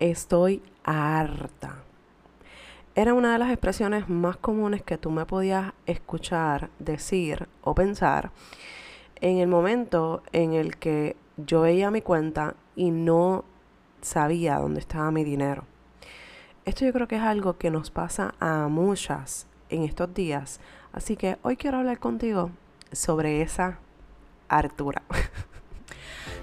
estoy harta. Era una de las expresiones más comunes que tú me podías escuchar, decir o pensar en el momento en el que yo veía mi cuenta y no sabía dónde estaba mi dinero. Esto yo creo que es algo que nos pasa a muchas en estos días. Así que hoy quiero hablar contigo sobre esa hartura.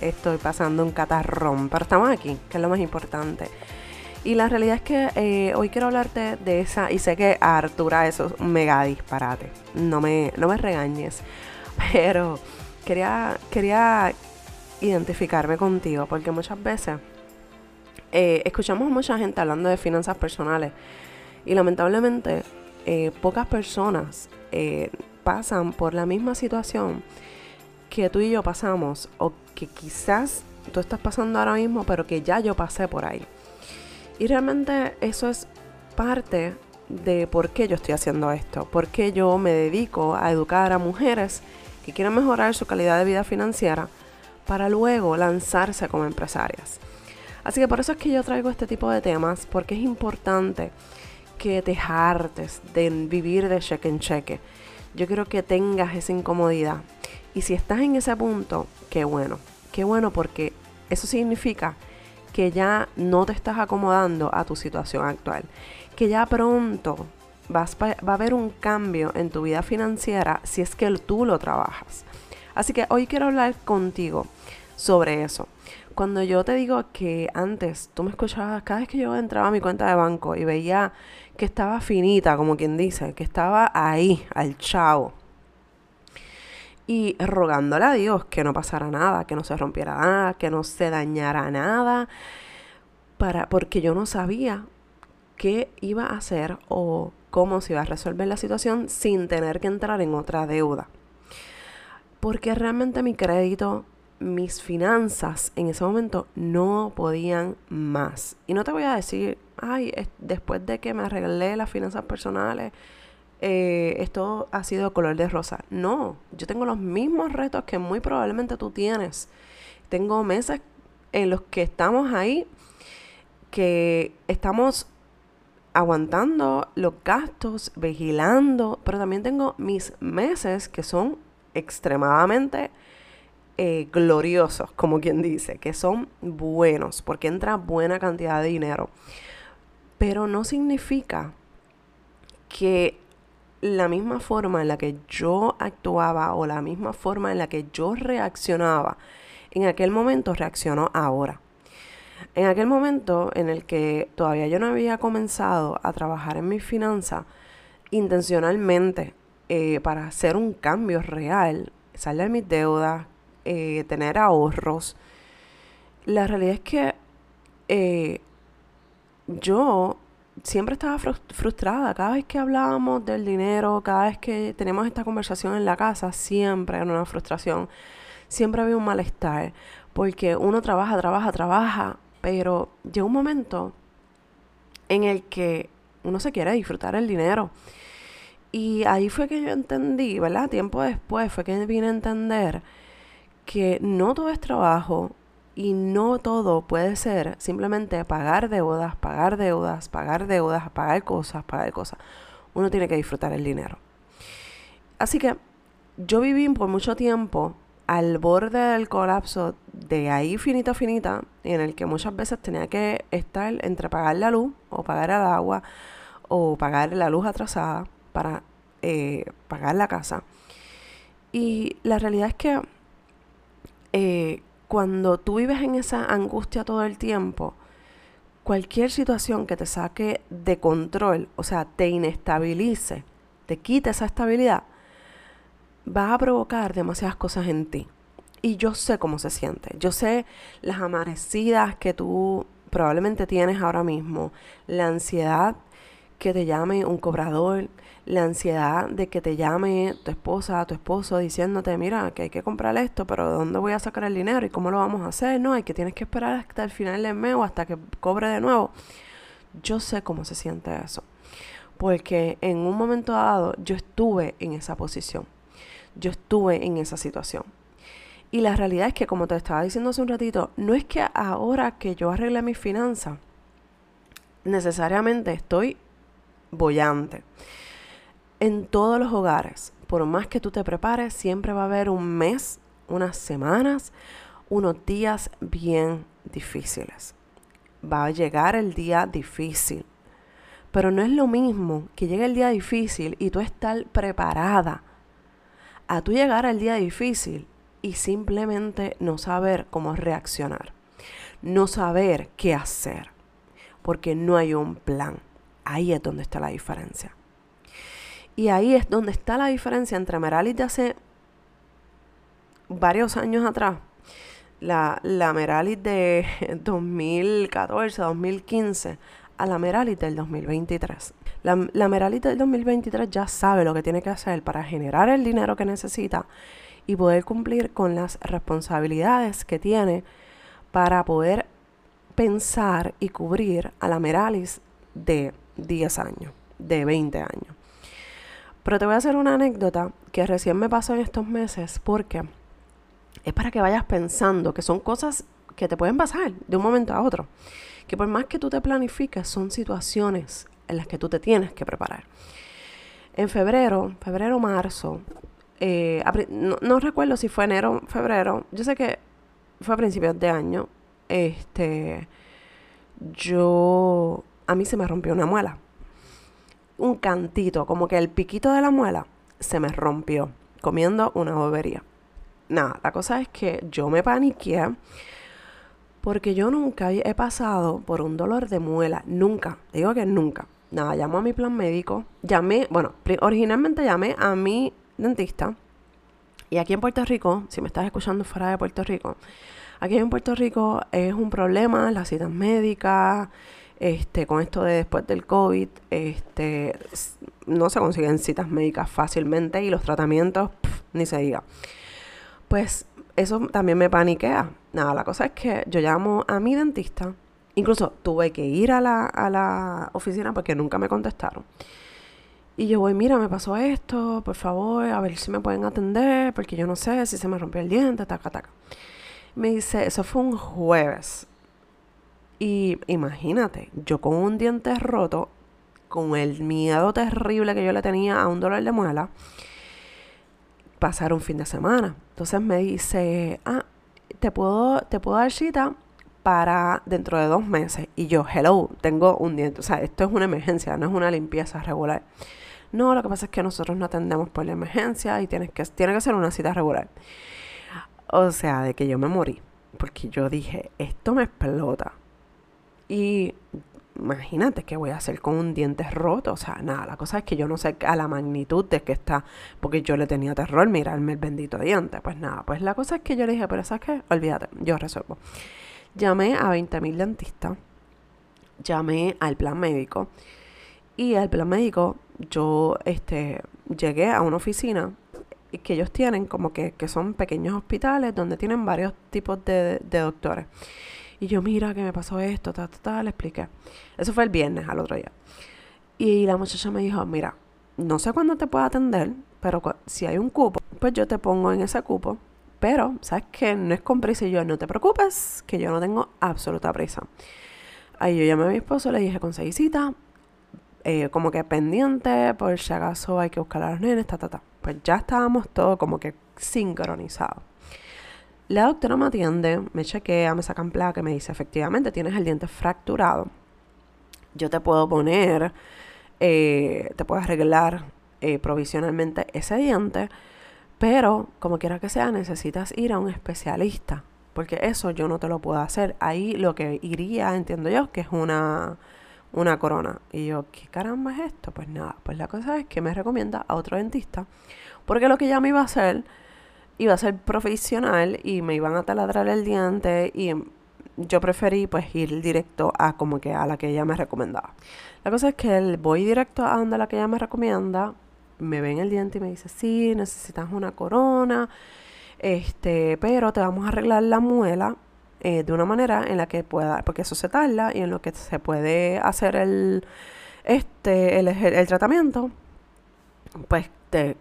Estoy pasando un catarrón, pero estamos aquí, que es lo más importante. Y la realidad es que eh, hoy quiero hablarte de esa, y sé que a Artura eso es un mega disparate, no me, no me regañes, pero quería, quería identificarme contigo, porque muchas veces eh, escuchamos a mucha gente hablando de finanzas personales y lamentablemente eh, pocas personas pasan por la misma situación que tú y yo pasamos o que quizás tú estás pasando ahora mismo, pero que ya yo pasé por ahí. Y realmente eso es parte de por qué yo estoy haciendo esto, por qué yo me dedico a educar a mujeres que quieren mejorar su calidad de vida financiera para luego lanzarse como empresarias. Así que por eso es que yo traigo este tipo de temas, porque es importante que te hartes de vivir de cheque en cheque. Yo quiero que tengas esa incomodidad. Y si estás en ese punto, qué bueno, qué bueno porque eso significa que ya no te estás acomodando a tu situación actual, que ya pronto vas va a haber un cambio en tu vida financiera si es que tú lo trabajas. Así que hoy quiero hablar contigo sobre eso. Cuando yo te digo que antes tú me escuchabas, cada vez que yo entraba a mi cuenta de banco y veía que estaba finita, como quien dice, que estaba ahí, al chavo, y rogándole a Dios que no pasara nada, que no se rompiera nada, que no se dañara nada, para, porque yo no sabía qué iba a hacer o cómo se iba a resolver la situación sin tener que entrar en otra deuda. Porque realmente mi crédito, mis finanzas en ese momento no podían más. Y no te voy a decir, ay, después de que me arreglé las finanzas personales, eh, esto ha sido color de rosa. No, yo tengo los mismos retos que muy probablemente tú tienes. Tengo meses en los que estamos ahí, que estamos aguantando los gastos, vigilando, pero también tengo mis meses que son extremadamente eh, gloriosos, como quien dice, que son buenos, porque entra buena cantidad de dinero. Pero no significa que la misma forma en la que yo actuaba o la misma forma en la que yo reaccionaba en aquel momento reaccionó ahora. En aquel momento en el que todavía yo no había comenzado a trabajar en mi finanza intencionalmente eh, para hacer un cambio real, salir de mis deudas, eh, tener ahorros, la realidad es que eh, yo siempre estaba frustrada. Cada vez que hablábamos del dinero, cada vez que tenemos esta conversación en la casa, siempre era una frustración. Siempre había un malestar. Porque uno trabaja, trabaja, trabaja, pero llega un momento en el que uno se quiere disfrutar el dinero. Y ahí fue que yo entendí, ¿verdad? Tiempo después fue que vine a entender que no todo es trabajo, y no todo puede ser simplemente pagar deudas, pagar deudas, pagar deudas, pagar cosas, pagar cosas. Uno tiene que disfrutar el dinero. Así que yo viví por mucho tiempo al borde del colapso de ahí finita finita, en el que muchas veces tenía que estar entre pagar la luz o pagar el agua o pagar la luz atrasada para eh, pagar la casa. Y la realidad es que eh, cuando tú vives en esa angustia todo el tiempo, cualquier situación que te saque de control, o sea, te inestabilice, te quite esa estabilidad, va a provocar demasiadas cosas en ti. Y yo sé cómo se siente. Yo sé las amanecidas que tú probablemente tienes ahora mismo, la ansiedad que te llame un cobrador, la ansiedad de que te llame tu esposa, tu esposo diciéndote, mira, que hay que comprar esto, pero ¿de dónde voy a sacar el dinero y cómo lo vamos a hacer? No, hay que tienes que esperar hasta el final del mes o hasta que cobre de nuevo. Yo sé cómo se siente eso, porque en un momento dado yo estuve en esa posición, yo estuve en esa situación. Y la realidad es que, como te estaba diciendo hace un ratito, no es que ahora que yo arregle mis finanzas, necesariamente estoy bollante en todos los hogares, por más que tú te prepares, siempre va a haber un mes, unas semanas, unos días bien difíciles. Va a llegar el día difícil. Pero no es lo mismo que llegue el día difícil y tú estar preparada a tú llegar al día difícil y simplemente no saber cómo reaccionar. No saber qué hacer. Porque no hay un plan. Ahí es donde está la diferencia. Y ahí es donde está la diferencia entre Meralis de hace varios años atrás, la, la Meralis de 2014, 2015, a la Meralis del 2023. La, la Meralis del 2023 ya sabe lo que tiene que hacer para generar el dinero que necesita y poder cumplir con las responsabilidades que tiene para poder pensar y cubrir a la Meralis de 10 años, de 20 años. Pero te voy a hacer una anécdota que recién me pasó en estos meses porque es para que vayas pensando que son cosas que te pueden pasar de un momento a otro. Que por más que tú te planifiques, son situaciones en las que tú te tienes que preparar. En febrero, febrero, marzo, eh, no, no, recuerdo si fue enero, febrero, yo sé que fue a principios de año, este, yo, a mí se me rompió una muela un cantito, como que el piquito de la muela se me rompió comiendo una bobería. Nada, la cosa es que yo me paniqué porque yo nunca he pasado por un dolor de muela, nunca, digo que nunca. Nada, llamo a mi plan médico, llamé, bueno, originalmente llamé a mi dentista y aquí en Puerto Rico, si me estás escuchando fuera de Puerto Rico, aquí en Puerto Rico es un problema las citas médicas, este, con esto de después del COVID, este, no se consiguen citas médicas fácilmente y los tratamientos, ni se diga. Pues eso también me paniquea. Nada, la cosa es que yo llamo a mi dentista, incluso tuve que ir a la, a la oficina porque nunca me contestaron. Y yo voy, mira, me pasó esto, por favor, a ver si me pueden atender, porque yo no sé si se me rompió el diente, taca, taca. Me dice, eso fue un jueves. Y imagínate, yo con un diente roto, con el miedo terrible que yo le tenía a un dolor de muela, pasar un fin de semana. Entonces me dice, ah, te puedo, te puedo dar cita para dentro de dos meses. Y yo, hello, tengo un diente. O sea, esto es una emergencia, no es una limpieza regular. No, lo que pasa es que nosotros no atendemos por la emergencia y tienes que, tiene que ser una cita regular. O sea, de que yo me morí. Porque yo dije, esto me explota. Y imagínate qué voy a hacer con un diente roto. O sea, nada, la cosa es que yo no sé a la magnitud de que está, porque yo le tenía terror mirarme el bendito diente. Pues nada, pues la cosa es que yo le dije, pero ¿sabes qué? Olvídate, yo resuelvo. Llamé a 20.000 dentistas, llamé al plan médico y al plan médico yo este, llegué a una oficina que ellos tienen como que, que son pequeños hospitales donde tienen varios tipos de, de doctores. Y yo, mira, que me pasó esto, ta, ta, ta, le expliqué. Eso fue el viernes, al otro día. Y la muchacha me dijo, mira, no sé cuándo te puedo atender, pero si hay un cupo, pues yo te pongo en ese cupo. Pero, ¿sabes qué? No es con prisa y yo, no te preocupes, que yo no tengo absoluta prisa. Ahí yo llamé a mi esposo, le dije, conseguí cita, eh, como que pendiente, por si acaso hay que buscar a los nenes, ta, ta, ta. Pues ya estábamos todos como que sincronizados. La doctora me atiende, me chequea, me sacan placa y me dice, efectivamente, tienes el diente fracturado. Yo te puedo poner, eh, te puedo arreglar eh, provisionalmente ese diente, pero como quiera que sea, necesitas ir a un especialista, porque eso yo no te lo puedo hacer. Ahí lo que iría, entiendo yo, que es una, una corona. Y yo, ¿qué caramba es esto? Pues nada, pues la cosa es que me recomienda a otro dentista, porque lo que ya me iba a hacer iba a ser profesional y me iban a taladrar el diente y yo preferí pues ir directo a como que a la que ella me recomendaba. La cosa es que voy directo a donde la que ella me recomienda, me ve en el diente y me dice, sí, necesitas una corona, este, pero te vamos a arreglar la muela eh, de una manera en la que pueda, porque eso se tarda y en lo que se puede hacer el, este, el, el tratamiento, pues te,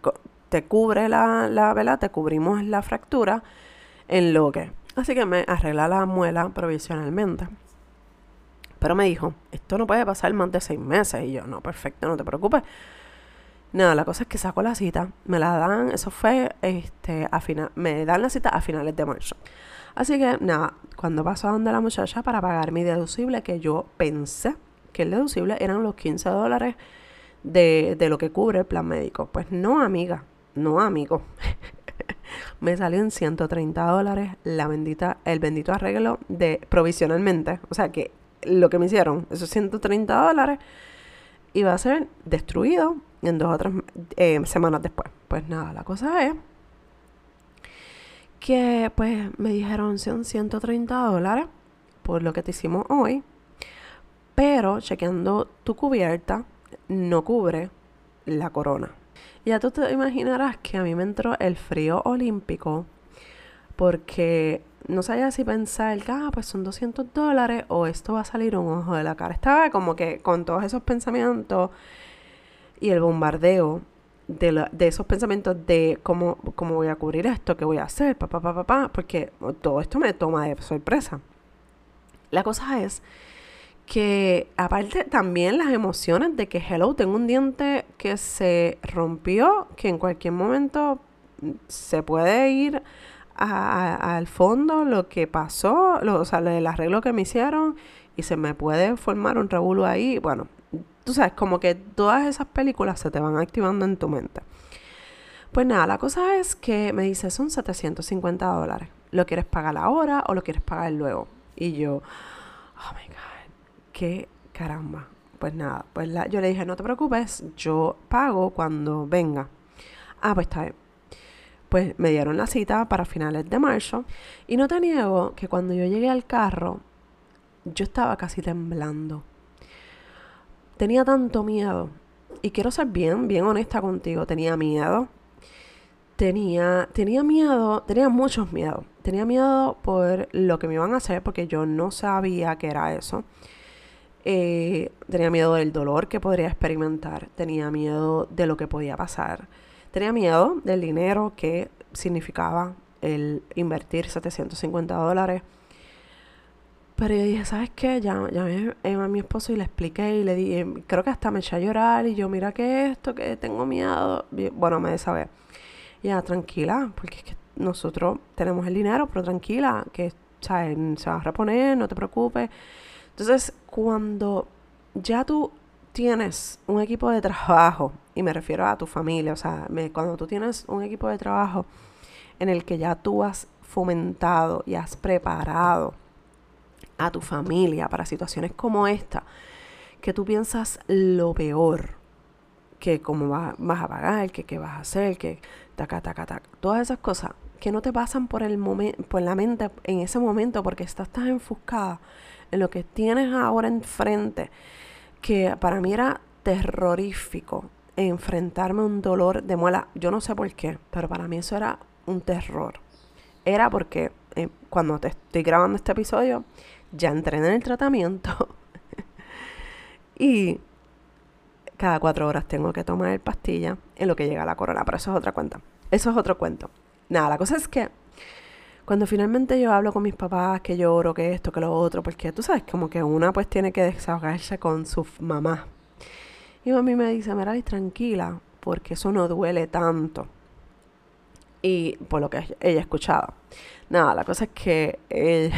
te cubre la, la. Te cubrimos la fractura en lo que. Así que me arregla la muela provisionalmente. Pero me dijo, esto no puede pasar más de seis meses. Y yo, no, perfecto, no te preocupes. Nada, la cosa es que saco la cita, me la dan, eso fue, este, a me dan la cita a finales de marzo. Así que, nada, cuando paso a donde la muchacha para pagar mi deducible, que yo pensé que el deducible eran los 15 dólares de, de lo que cubre el plan médico. Pues no, amiga, no, amigo. me salió en 130 dólares la bendita, el bendito arreglo de provisionalmente. O sea que lo que me hicieron, esos 130 dólares, iba a ser destruido en dos o tres eh, semanas después. Pues nada, la cosa es que pues me dijeron son 130 dólares por lo que te hicimos hoy, pero chequeando tu cubierta no cubre la corona. Ya tú te imaginarás que a mí me entró el frío olímpico porque no sabía si pensar, ah, pues son 200 dólares o esto va a salir un ojo de la cara. Estaba como que con todos esos pensamientos y el bombardeo de, de esos pensamientos de cómo, cómo voy a cubrir esto, qué voy a hacer, papá, papá, papá, porque todo esto me toma de sorpresa. La cosa es que aparte también las emociones de que, hello, tengo un diente que se rompió, que en cualquier momento se puede ir al fondo lo que pasó, lo, o sea, el arreglo que me hicieron y se me puede formar un revuelo ahí. Bueno, tú sabes, como que todas esas películas se te van activando en tu mente. Pues nada, la cosa es que me dice, son 750 dólares. ¿Lo quieres pagar ahora o lo quieres pagar luego? Y yo, oh my God, qué caramba. Pues nada, pues yo le dije, no te preocupes, yo pago cuando venga. Ah, pues está bien. Pues me dieron la cita para finales de marzo. Y no te niego que cuando yo llegué al carro, yo estaba casi temblando tenía tanto miedo. Y quiero ser bien, bien honesta contigo. Tenía miedo. Tenía, tenía miedo, tenía muchos miedos. Tenía miedo por lo que me iban a hacer porque yo no sabía que era eso. Eh, tenía miedo del dolor que podría experimentar. Tenía miedo de lo que podía pasar. Tenía miedo del dinero que significaba el invertir 750 dólares pero yo dije, ¿sabes qué? Ya, llamé a mi esposo y le expliqué y le dije, creo que hasta me eché a llorar y yo, mira que esto, que tengo miedo. bueno, me saber. Ya, tranquila, porque es que nosotros tenemos el dinero, pero tranquila, que se va a reponer, no te preocupes. Entonces, cuando ya tú tienes un equipo de trabajo, y me refiero a tu familia, o sea, cuando tú tienes un equipo de trabajo en el que ya tú has fomentado y has preparado a tu familia para situaciones como esta, que tú piensas lo peor, que cómo vas a pagar, que qué vas a hacer, que taca, taca, taca, todas esas cosas que no te pasan por, el por la mente en ese momento porque estás tan enfuscada en lo que tienes ahora enfrente, que para mí era terrorífico enfrentarme a un dolor de muela. Yo no sé por qué, pero para mí eso era un terror. Era porque eh, cuando te estoy grabando este episodio, ya entré en el tratamiento y cada cuatro horas tengo que tomar pastilla en lo que llega la corona, pero eso es otra cuenta. Eso es otro cuento. Nada, la cosa es que cuando finalmente yo hablo con mis papás, que lloro, que esto, que lo otro, porque tú sabes, como que una pues tiene que desahogarse con su mamá. Y mami me dice, Mira, tranquila, porque eso no duele tanto. Y por lo que ella ha escuchado. Nada, la cosa es que eh,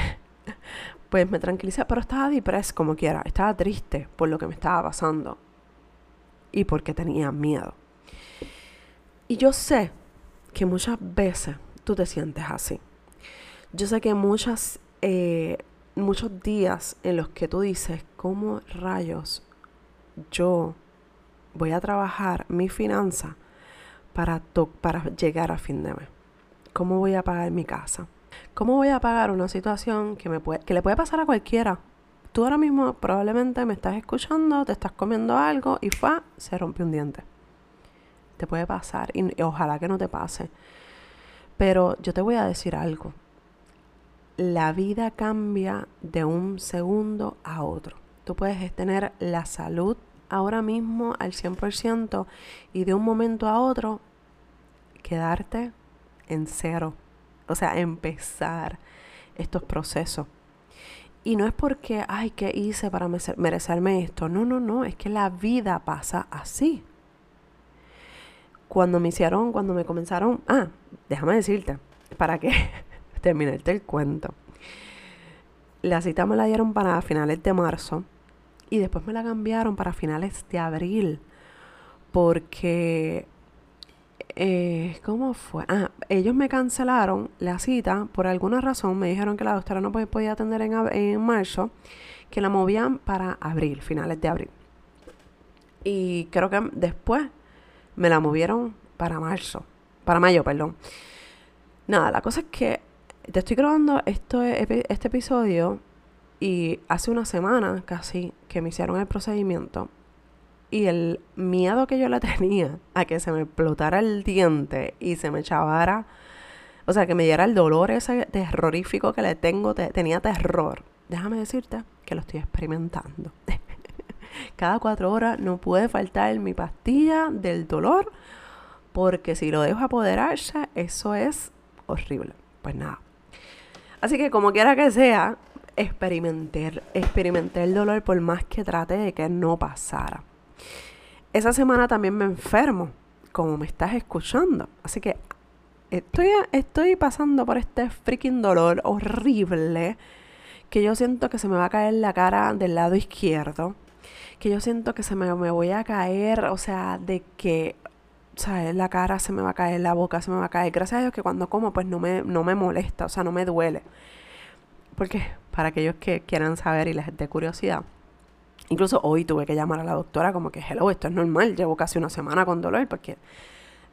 pues me tranquilicé, pero estaba depresa como quiera, estaba triste por lo que me estaba pasando y porque tenía miedo. Y yo sé que muchas veces tú te sientes así. Yo sé que muchas, eh, muchos días en los que tú dices, ¿cómo rayos yo voy a trabajar mi finanza para, para llegar a fin de mes? ¿Cómo voy a pagar mi casa? ¿Cómo voy a pagar una situación que, me puede, que le puede pasar a cualquiera? Tú ahora mismo probablemente me estás escuchando, te estás comiendo algo y fa, se rompe un diente. Te puede pasar y ojalá que no te pase. Pero yo te voy a decir algo. La vida cambia de un segundo a otro. Tú puedes tener la salud ahora mismo al 100% y de un momento a otro quedarte en cero. O sea, empezar estos procesos. Y no es porque, ay, ¿qué hice para merecerme esto? No, no, no, es que la vida pasa así. Cuando me hicieron, cuando me comenzaron, ah, déjame decirte, para que terminarte el cuento. La cita me la dieron para finales de marzo y después me la cambiaron para finales de abril porque eh, ¿cómo fue? Ah, ellos me cancelaron la cita por alguna razón. Me dijeron que la doctora no podía atender en, en marzo, que la movían para abril, finales de abril. Y creo que después me la movieron para marzo, para mayo, perdón. Nada, la cosa es que te estoy grabando esto, este episodio y hace una semana casi que me hicieron el procedimiento y el miedo que yo le tenía a que se me explotara el diente y se me echavara, o sea, que me diera el dolor ese terrorífico que le tengo, tenía terror. Déjame decirte que lo estoy experimentando. Cada cuatro horas no puede faltar mi pastilla del dolor porque si lo dejo apoderarse, eso es horrible. Pues nada. Así que como quiera que sea, experimenté, experimenté el dolor por más que trate de que no pasara. Esa semana también me enfermo, como me estás escuchando. Así que estoy, estoy pasando por este freaking dolor horrible que yo siento que se me va a caer la cara del lado izquierdo. Que yo siento que se me, me voy a caer, o sea, de que ¿sabes? La cara se me va a caer, la boca se me va a caer. Gracias a Dios que cuando como, pues no me, no me molesta, o sea, no me duele. Porque para aquellos que quieran saber y les dé curiosidad, incluso hoy tuve que llamar a la doctora como que, hello, esto es normal, llevo casi una semana con dolor porque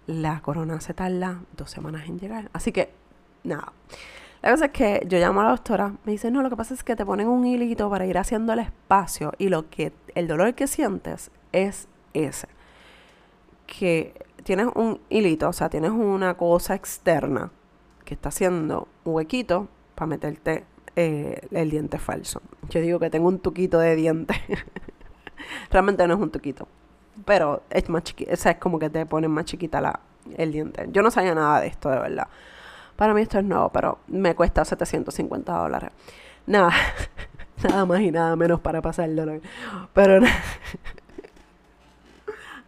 la corona se tarda dos semanas en llegar. Así que, nada. La cosa es que yo llamo a la doctora, me dice, no, lo que pasa es que te ponen un hilito para ir haciendo el espacio y lo que, el dolor que sientes es ese. Que tienes un hilito, o sea, tienes una cosa externa que está haciendo un huequito para meterte eh, el diente falso. Yo digo que tengo un tuquito de diente. Realmente no es un tuquito. Pero es más chiquito. O sea, es como que te ponen más chiquita la, el diente. Yo no sabía nada de esto, de verdad. Para mí esto es nuevo, pero me cuesta 750 dólares. Nada, nada más y nada menos para pasar el dolor. Pero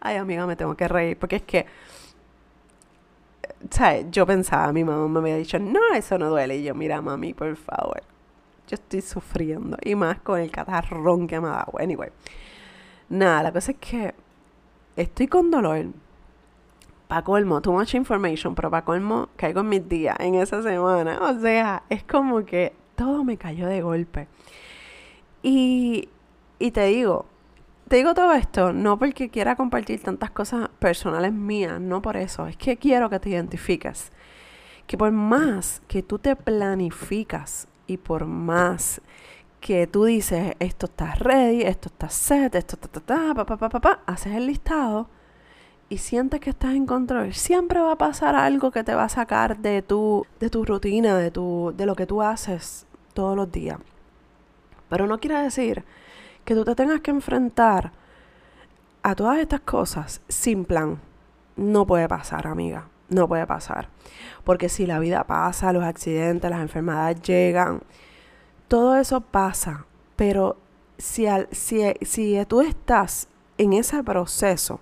Ay, amiga, me tengo que reír porque es que ¿sabes? Yo pensaba, mi mamá me había dicho, no, eso no duele. Y yo, mira, mami, por favor yo estoy sufriendo. Y más con el catarrón que me ha dado. Anyway. Nada, la cosa es que estoy con dolor. Pa' colmo, too much information, pero pa' colmo caigo en mis días, en esa semana. O sea, es como que todo me cayó de golpe. Y, y te digo, te digo todo esto no porque quiera compartir tantas cosas personales mías, no por eso. Es que quiero que te identifiques. Que por más que tú te planificas y por más que tú dices, esto está ready, esto está set, esto está, ta, pa, pa, pa, pa, haces el listado y sientes que estás en control, siempre va a pasar algo que te va a sacar de tu, de tu rutina, de, tu, de lo que tú haces todos los días. Pero no quiere decir que tú te tengas que enfrentar a todas estas cosas sin plan. No puede pasar, amiga. No puede pasar. Porque si la vida pasa, los accidentes, las enfermedades llegan, todo eso pasa. Pero si, si, si tú estás en ese proceso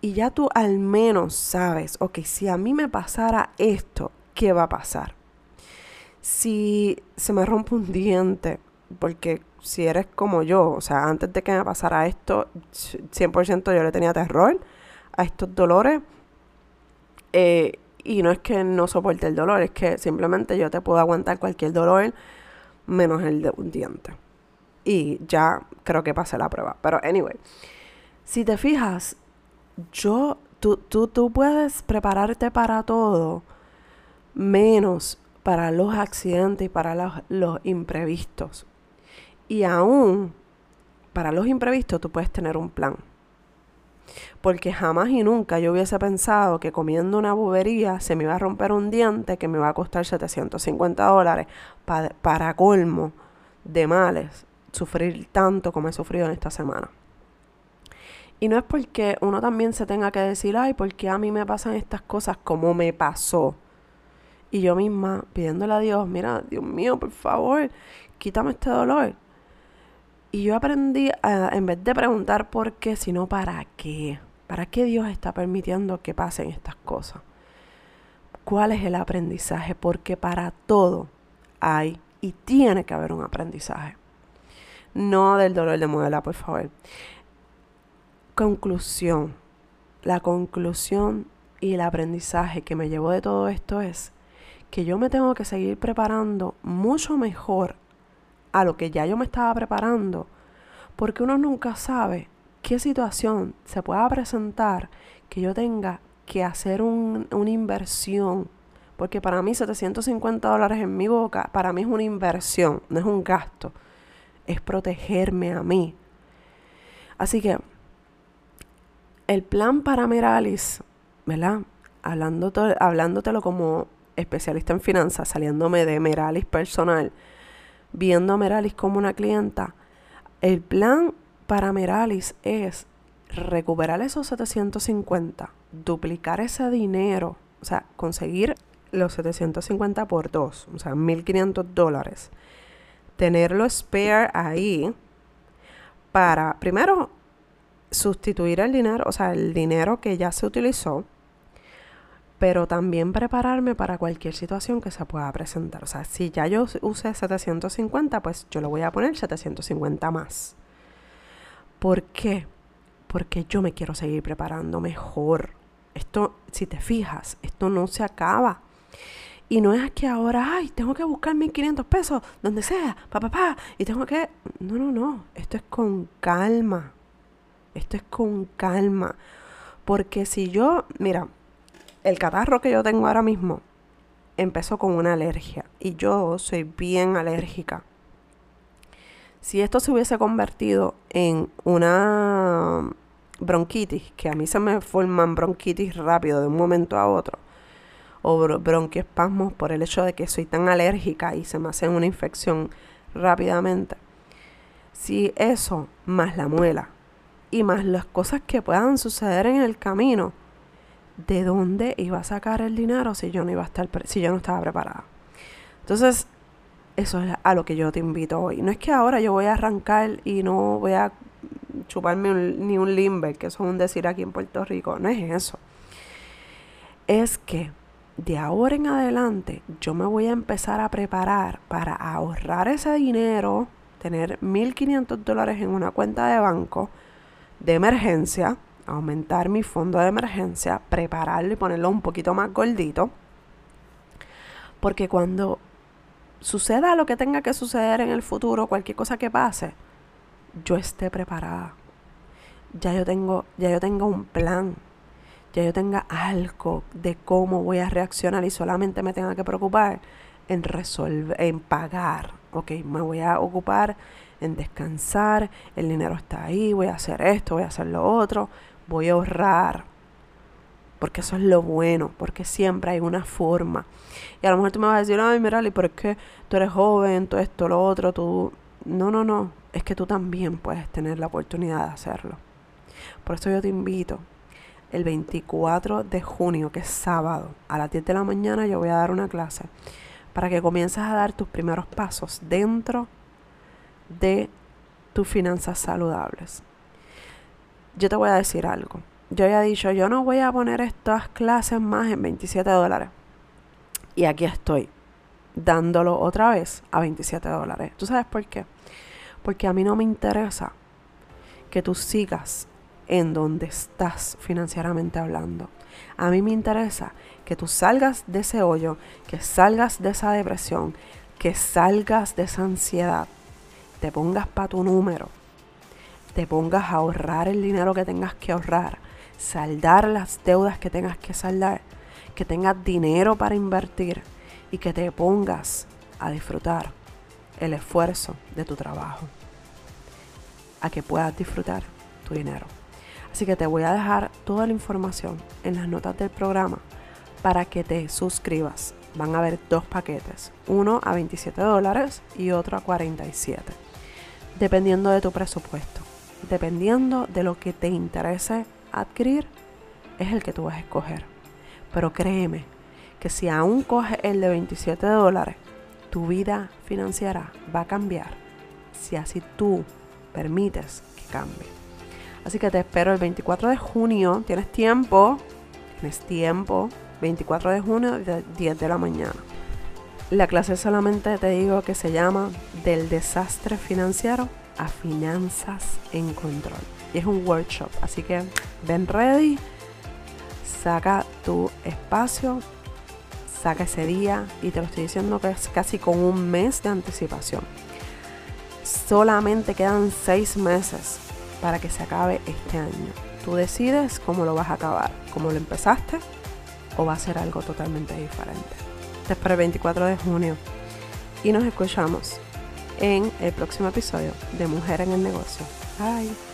y ya tú al menos sabes, ok, si a mí me pasara esto, ¿qué va a pasar? Si se me rompe un diente, porque si eres como yo, o sea, antes de que me pasara esto, 100% yo le tenía terror a estos dolores. Eh, y no es que no soporte el dolor, es que simplemente yo te puedo aguantar cualquier dolor menos el de un diente. Y ya creo que pasé la prueba. Pero anyway, si te fijas, yo, tú, tú, tú puedes prepararte para todo menos para los accidentes y para los, los imprevistos. Y aún para los imprevistos tú puedes tener un plan. Porque jamás y nunca yo hubiese pensado que comiendo una bobería se me iba a romper un diente que me va a costar 750 dólares para colmo de males sufrir tanto como he sufrido en esta semana. Y no es porque uno también se tenga que decir, ay, porque a mí me pasan estas cosas como me pasó. Y yo misma pidiéndole a Dios, mira, Dios mío, por favor, quítame este dolor. Y yo aprendí, a, en vez de preguntar por qué, sino para qué. ¿Para qué Dios está permitiendo que pasen estas cosas? ¿Cuál es el aprendizaje? Porque para todo hay y tiene que haber un aprendizaje. No del dolor de muela, por favor. Conclusión. La conclusión y el aprendizaje que me llevó de todo esto es que yo me tengo que seguir preparando mucho mejor a lo que ya yo me estaba preparando, porque uno nunca sabe qué situación se pueda presentar que yo tenga que hacer una inversión. Porque para mí 750 dólares en mi boca, para mí es una inversión, no es un gasto. Es protegerme a mí. Así que el plan para Meralis, ¿verdad? hablándotelo como especialista en finanzas, saliéndome de Meralis personal, viendo a Meralis como una clienta, el plan para Meralis es recuperar esos 750, duplicar ese dinero, o sea, conseguir los 750 por dos, o sea, 1500 dólares. Tenerlo spare ahí para, primero, sustituir el dinero, o sea, el dinero que ya se utilizó pero también prepararme para cualquier situación que se pueda presentar. O sea, si ya yo usé 750, pues yo le voy a poner 750 más. ¿Por qué? Porque yo me quiero seguir preparando mejor. Esto, si te fijas, esto no se acaba. Y no es que ahora, ay, tengo que buscar 1500 pesos, donde sea, pa, pa, pa, y tengo que... No, no, no, esto es con calma. Esto es con calma. Porque si yo, mira, el catarro que yo tengo ahora mismo empezó con una alergia y yo soy bien alérgica. Si esto se hubiese convertido en una bronquitis, que a mí se me forman bronquitis rápido de un momento a otro, o bronquiespasmos por el hecho de que soy tan alérgica y se me hace una infección rápidamente. Si eso, más la muela, y más las cosas que puedan suceder en el camino, de dónde iba a sacar el dinero si yo no iba a estar si yo no estaba preparada. Entonces, eso es a lo que yo te invito hoy. No es que ahora yo voy a arrancar y no voy a chuparme ni un limber, que eso es un decir aquí en Puerto Rico. No es eso. Es que de ahora en adelante yo me voy a empezar a preparar para ahorrar ese dinero, tener 1.500 dólares en una cuenta de banco de emergencia aumentar mi fondo de emergencia, prepararlo y ponerlo un poquito más gordito. Porque cuando suceda lo que tenga que suceder en el futuro, cualquier cosa que pase, yo esté preparada. Ya yo tengo, ya yo tengo un plan. Ya yo tenga algo de cómo voy a reaccionar y solamente me tenga que preocupar en resolver, en pagar. Ok, me voy a ocupar en descansar, el dinero está ahí, voy a hacer esto, voy a hacer lo otro, voy a ahorrar. Porque eso es lo bueno, porque siempre hay una forma. Y a lo mejor tú me vas a decir, ay, mira, ¿y por qué tú eres joven, todo esto, lo otro? Tú... No, no, no. Es que tú también puedes tener la oportunidad de hacerlo. Por eso yo te invito. El 24 de junio, que es sábado, a las 10 de la mañana, yo voy a dar una clase para que comiences a dar tus primeros pasos dentro de tus finanzas saludables yo te voy a decir algo. Yo había dicho, yo no voy a poner estas clases más en 27 dólares. Y aquí estoy, dándolo otra vez a 27 dólares. ¿Tú sabes por qué? Porque a mí no me interesa que tú sigas en donde estás financieramente hablando. A mí me interesa que tú salgas de ese hoyo, que salgas de esa depresión, que salgas de esa ansiedad, te pongas para tu número, te pongas a ahorrar el dinero que tengas que ahorrar, saldar las deudas que tengas que saldar, que tengas dinero para invertir y que te pongas a disfrutar el esfuerzo de tu trabajo, a que puedas disfrutar tu dinero. Así que te voy a dejar toda la información en las notas del programa para que te suscribas. Van a haber dos paquetes, uno a 27 dólares y otro a 47, dependiendo de tu presupuesto, dependiendo de lo que te interese adquirir, es el que tú vas a escoger. Pero créeme que si aún coges el de 27 dólares, tu vida financiera va a cambiar si así tú permites que cambie. Así que te espero el 24 de junio. Tienes tiempo. Tienes tiempo. 24 de junio, 10 de la mañana. La clase solamente te digo que se llama Del desastre financiero a finanzas en control. Y es un workshop. Así que ven ready. Saca tu espacio. Saca ese día. Y te lo estoy diciendo que es casi con un mes de anticipación. Solamente quedan seis meses para que se acabe este año. Tú decides cómo lo vas a acabar, cómo lo empezaste o va a ser algo totalmente diferente. Te espero el 24 de junio y nos escuchamos en el próximo episodio de Mujer en el Negocio. Bye.